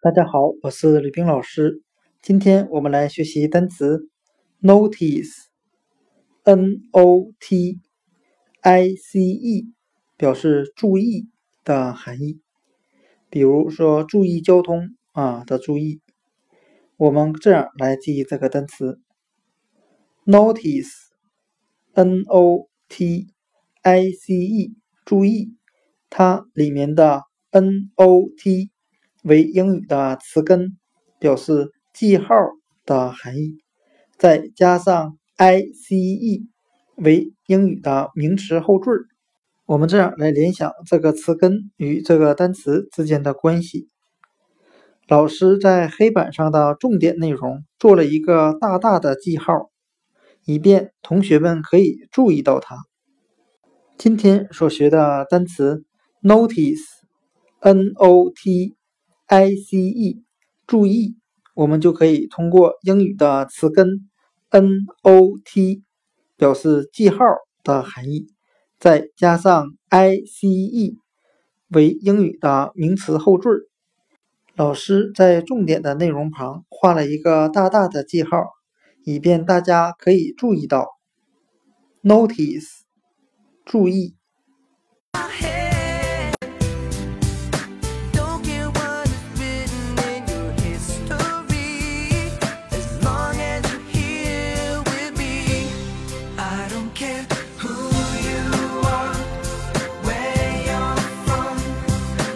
大家好，我是李冰老师。今天我们来学习单词 notice，n o t i c e，表示注意的含义。比如说注意交通啊的注意，我们这样来记忆这个单词 notice，n o t i c e，注意，它里面的 n o t。为英语的词根，表示记号的含义，再加上 i c e 为英语的名词后缀我们这样来联想这个词根与这个单词之间的关系。老师在黑板上的重点内容做了一个大大的记号，以便同学们可以注意到它。今天所学的单词 notice，n o t。I c e，注意，我们就可以通过英语的词根 n o t 表示记号的含义，再加上 i c e 为英语的名词后缀。老师在重点的内容旁画了一个大大的记号，以便大家可以注意到。notice，注意。I don't care who